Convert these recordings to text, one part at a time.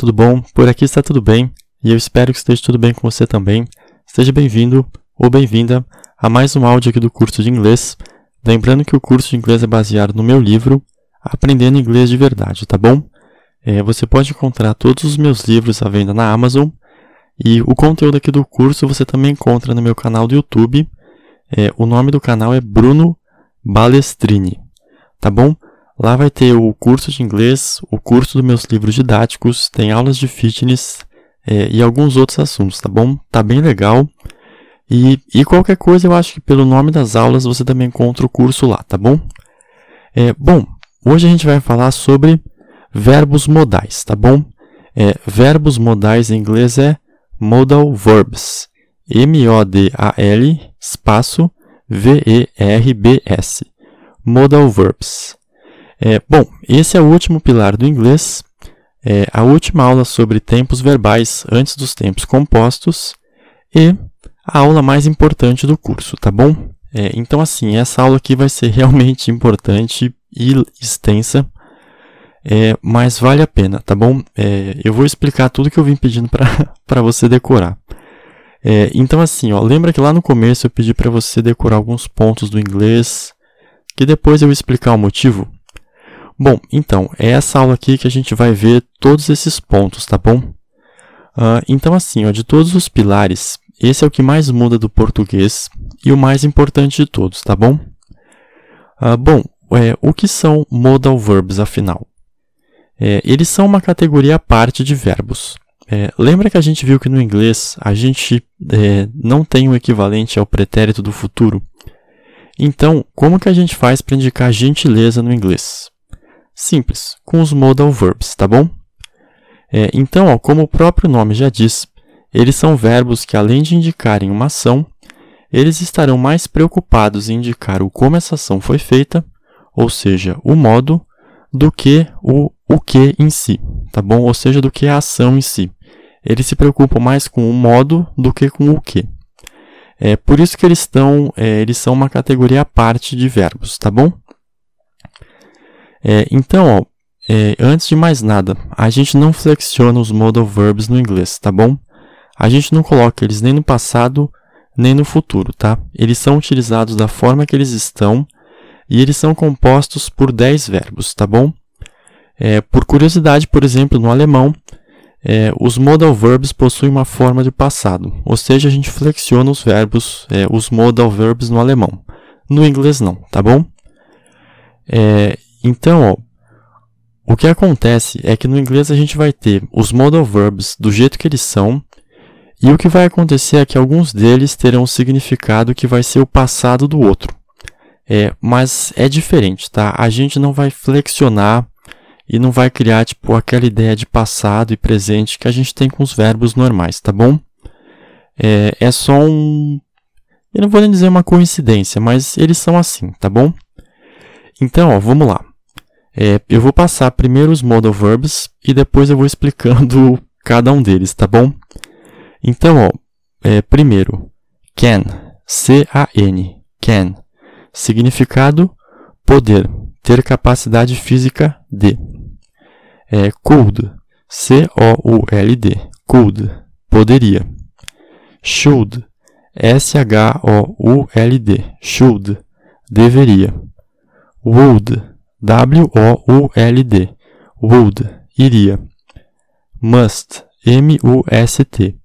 Tudo bom? Por aqui está tudo bem e eu espero que esteja tudo bem com você também. Seja bem-vindo ou bem-vinda a mais um áudio aqui do curso de inglês. Lembrando que o curso de inglês é baseado no meu livro Aprendendo Inglês de Verdade, tá bom? É, você pode encontrar todos os meus livros à venda na Amazon e o conteúdo aqui do curso você também encontra no meu canal do YouTube. É, o nome do canal é Bruno Balestrini, tá bom? Lá vai ter o curso de inglês, o curso dos meus livros didáticos, tem aulas de fitness é, e alguns outros assuntos, tá bom? Tá bem legal. E, e qualquer coisa, eu acho que pelo nome das aulas você também encontra o curso lá, tá bom? É, bom, hoje a gente vai falar sobre verbos modais, tá bom? É, verbos modais em inglês é modal verbs. M-O-D-A-L espaço V-E-R-B-S. Modal verbs. É, bom, esse é o último pilar do inglês, é a última aula sobre tempos verbais antes dos tempos compostos e a aula mais importante do curso, tá bom? É, então, assim, essa aula aqui vai ser realmente importante e extensa, é, mas vale a pena, tá bom? É, eu vou explicar tudo que eu vim pedindo para você decorar. É, então, assim, ó, lembra que lá no começo eu pedi para você decorar alguns pontos do inglês, que depois eu explicar o motivo? Bom, então, é essa aula aqui que a gente vai ver todos esses pontos, tá bom? Uh, então, assim, ó, de todos os pilares, esse é o que mais muda do português e o mais importante de todos, tá bom? Uh, bom, é, o que são modal verbs, afinal? É, eles são uma categoria à parte de verbos. É, lembra que a gente viu que no inglês a gente é, não tem o um equivalente ao pretérito do futuro? Então, como que a gente faz para indicar gentileza no inglês? Simples, com os modal verbs, tá bom? É, então, ó, como o próprio nome já diz, eles são verbos que, além de indicarem uma ação, eles estarão mais preocupados em indicar o como essa ação foi feita, ou seja, o modo, do que o o que em si, tá bom? Ou seja, do que a ação em si. Eles se preocupam mais com o modo do que com o que. É por isso que eles estão, é, eles são uma categoria à parte de verbos, tá bom? É, então, ó, é, antes de mais nada, a gente não flexiona os modal verbs no inglês, tá bom? A gente não coloca eles nem no passado nem no futuro, tá? Eles são utilizados da forma que eles estão e eles são compostos por 10 verbos, tá bom? É, por curiosidade, por exemplo, no alemão, é, os modal verbs possuem uma forma de passado, ou seja, a gente flexiona os verbos, é, os modal verbs no alemão. No inglês não, tá bom? Então, ó, o que acontece é que no inglês a gente vai ter os modal verbs do jeito que eles são, e o que vai acontecer é que alguns deles terão um significado que vai ser o passado do outro. É, mas é diferente, tá? A gente não vai flexionar e não vai criar tipo aquela ideia de passado e presente que a gente tem com os verbos normais, tá bom? É, é só um. Eu não vou nem dizer uma coincidência, mas eles são assim, tá bom? Então, ó, vamos lá. É, eu vou passar primeiro os modal verbs e depois eu vou explicando cada um deles, tá bom? Então, ó, é, primeiro, can, C-A-N, can, significado, poder, ter capacidade física de. É, could, C-O-U-L-D, could, poderia. Should, S-H-O-U-L-D, should, deveria. Would, W-O-U-L-D. Would, iria. Must, M-U-S-T.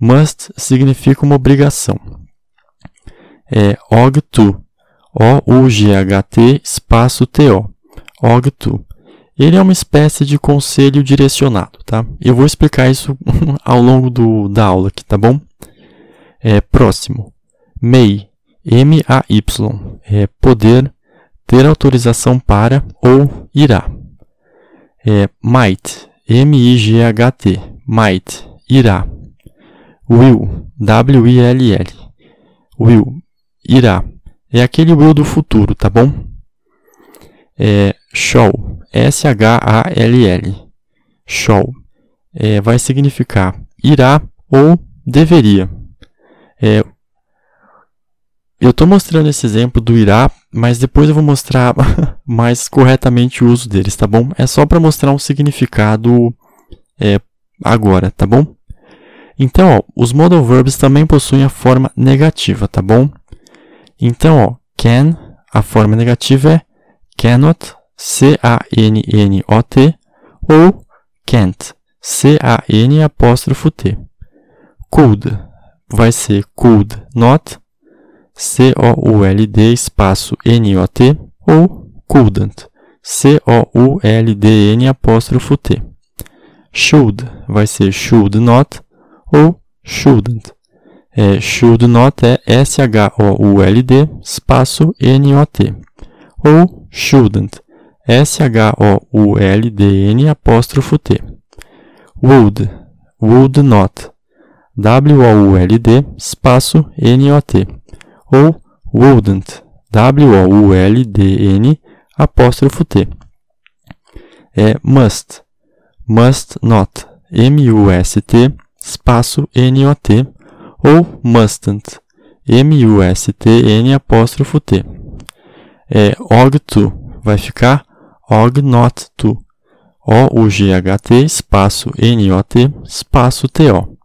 Must significa uma obrigação. É og to. O-U-G-H-T espaço T-O. Og to. Ele é uma espécie de conselho direcionado, tá? Eu vou explicar isso ao longo do, da aula aqui, tá bom? É, próximo. May, M-A-Y. É poder, ter autorização para ou irá. É, might, M-I-G-H-T, might, irá. Will, W-I-L-L, will, irá. É aquele will do futuro, tá bom? É, shall, S-H-A-L-L, shall, é, vai significar irá ou deveria. É, eu estou mostrando esse exemplo do irá, mas depois eu vou mostrar mais corretamente o uso deles, tá bom? É só para mostrar um significado é, agora, tá bom? Então, ó, os modal verbs também possuem a forma negativa, tá bom? Então, ó, can, a forma negativa é cannot, C-A-N-N-O-T, ou can't, C-A-N apóstrofo T. Could vai ser could not, C-O-U-L-D espaço N-O-T, ou couldn't, C-O-U-L-D-N apóstrofo T. Should vai ser should not ou shouldn't. É, should not é S-H-O-U-L-D espaço N-O-T. Ou shouldn't, S-H-O-U-L-D-N apóstrofo T. Would, would not, W-O-U-L-D espaço N-O-T. Ou wouldn't, W-O-U-L-D-N apóstrofo T. É must, must not, M-U-S-T, espaço N-O-T, ou mustn't, M-U-S-T-N apóstrofo T. É og to, vai ficar og not to, O-U-G-H-T, espaço N-O-T, espaço T-O.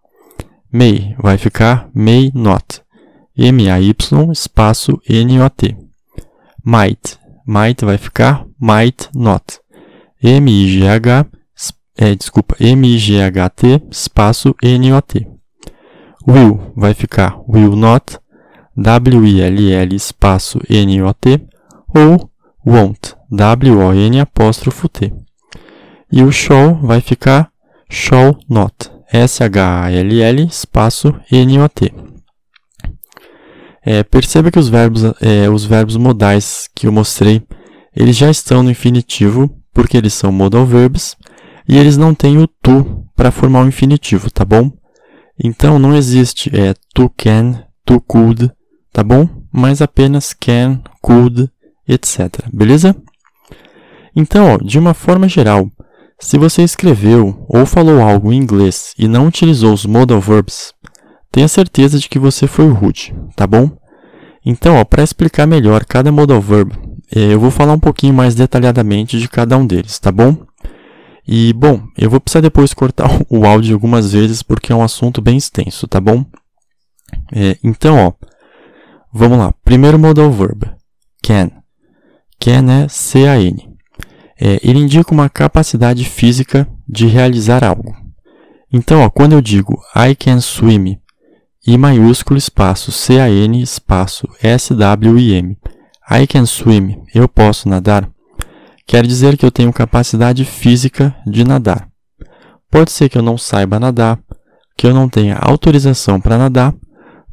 May, vai ficar may not, M-A-Y, espaço N-O-T. Might, might vai ficar might not. M-I-G-H, é, desculpa, M-I-G-H-T, espaço N-O-T. Will vai ficar will not, W-I-L-L, espaço N-O-T, ou won't, W-O-N, apóstrofo T. E o shall vai ficar shall not, S-H-A-L-L, espaço N-O-T. É, perceba que os verbos, é, os verbos modais que eu mostrei, eles já estão no infinitivo, porque eles são modal verbs, e eles não têm o to para formar o infinitivo, tá bom? Então, não existe é, to can, to could, tá bom? Mas apenas can, could, etc. Beleza? Então, ó, de uma forma geral, se você escreveu ou falou algo em inglês e não utilizou os modal verbs, tenha certeza de que você foi rude, tá bom? Então, para explicar melhor cada modal verb, eh, eu vou falar um pouquinho mais detalhadamente de cada um deles, tá bom? E, bom, eu vou precisar depois cortar o áudio algumas vezes porque é um assunto bem extenso, tá bom? É, então, ó, vamos lá. Primeiro modal verb, can. Can é C-A-N. É, ele indica uma capacidade física de realizar algo. Então, ó, quando eu digo I can swim, I maiúsculo espaço C-A-N espaço S-W-I-M, I can swim, eu posso nadar, quer dizer que eu tenho capacidade física de nadar. Pode ser que eu não saiba nadar, que eu não tenha autorização para nadar,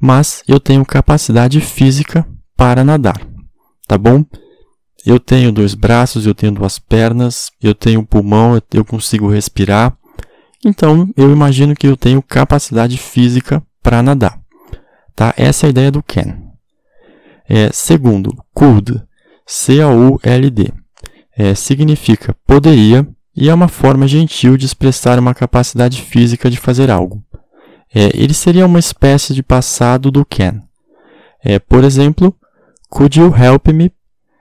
mas eu tenho capacidade física para nadar, tá bom? Eu tenho dois braços, eu tenho duas pernas, eu tenho pulmão, eu consigo respirar. Então, eu imagino que eu tenho capacidade física para nadar. Tá? Essa é a ideia do can. É, segundo, could, C-A-U-L-D, é, significa poderia e é uma forma gentil de expressar uma capacidade física de fazer algo. É, ele seria uma espécie de passado do can. É, por exemplo, could you help me?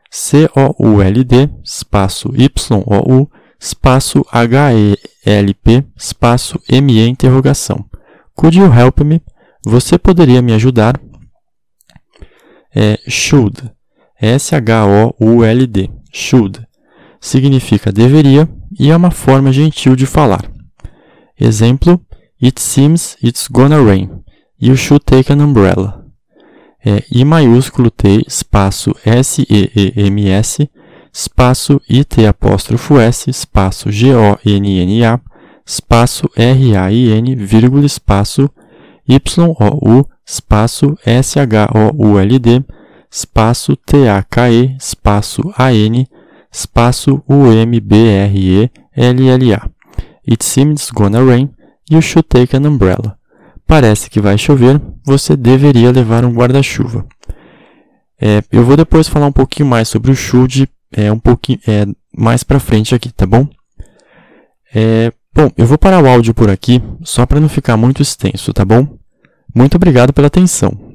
C-O-U-L-D, espaço Y-O-U, espaço H-E-L-P, espaço M-E, interrogação. Could you help me? Você poderia me ajudar? É should. S-H-O-U-L-D. Should. Significa deveria e é uma forma gentil de falar. Exemplo: It seems it's gonna rain. You should take an umbrella. É I maiúsculo T espaço S-E-E-M-S espaço I-T apóstrofo S espaço G-O-N-N-A espaço R-A-I-N vírgula espaço Y-O-U, espaço S-H-O-U-L-D, espaço T-A-K-E, espaço A-N, espaço U-M-B-R-E-L-L-A. It seems gonna rain, you should take an umbrella. Parece que vai chover, você deveria levar um guarda-chuva. É, eu vou depois falar um pouquinho mais sobre o should, é, um pouquinho é, mais para frente aqui, tá bom? É, bom, eu vou parar o áudio por aqui, só para não ficar muito extenso, tá bom? Muito obrigado pela atenção.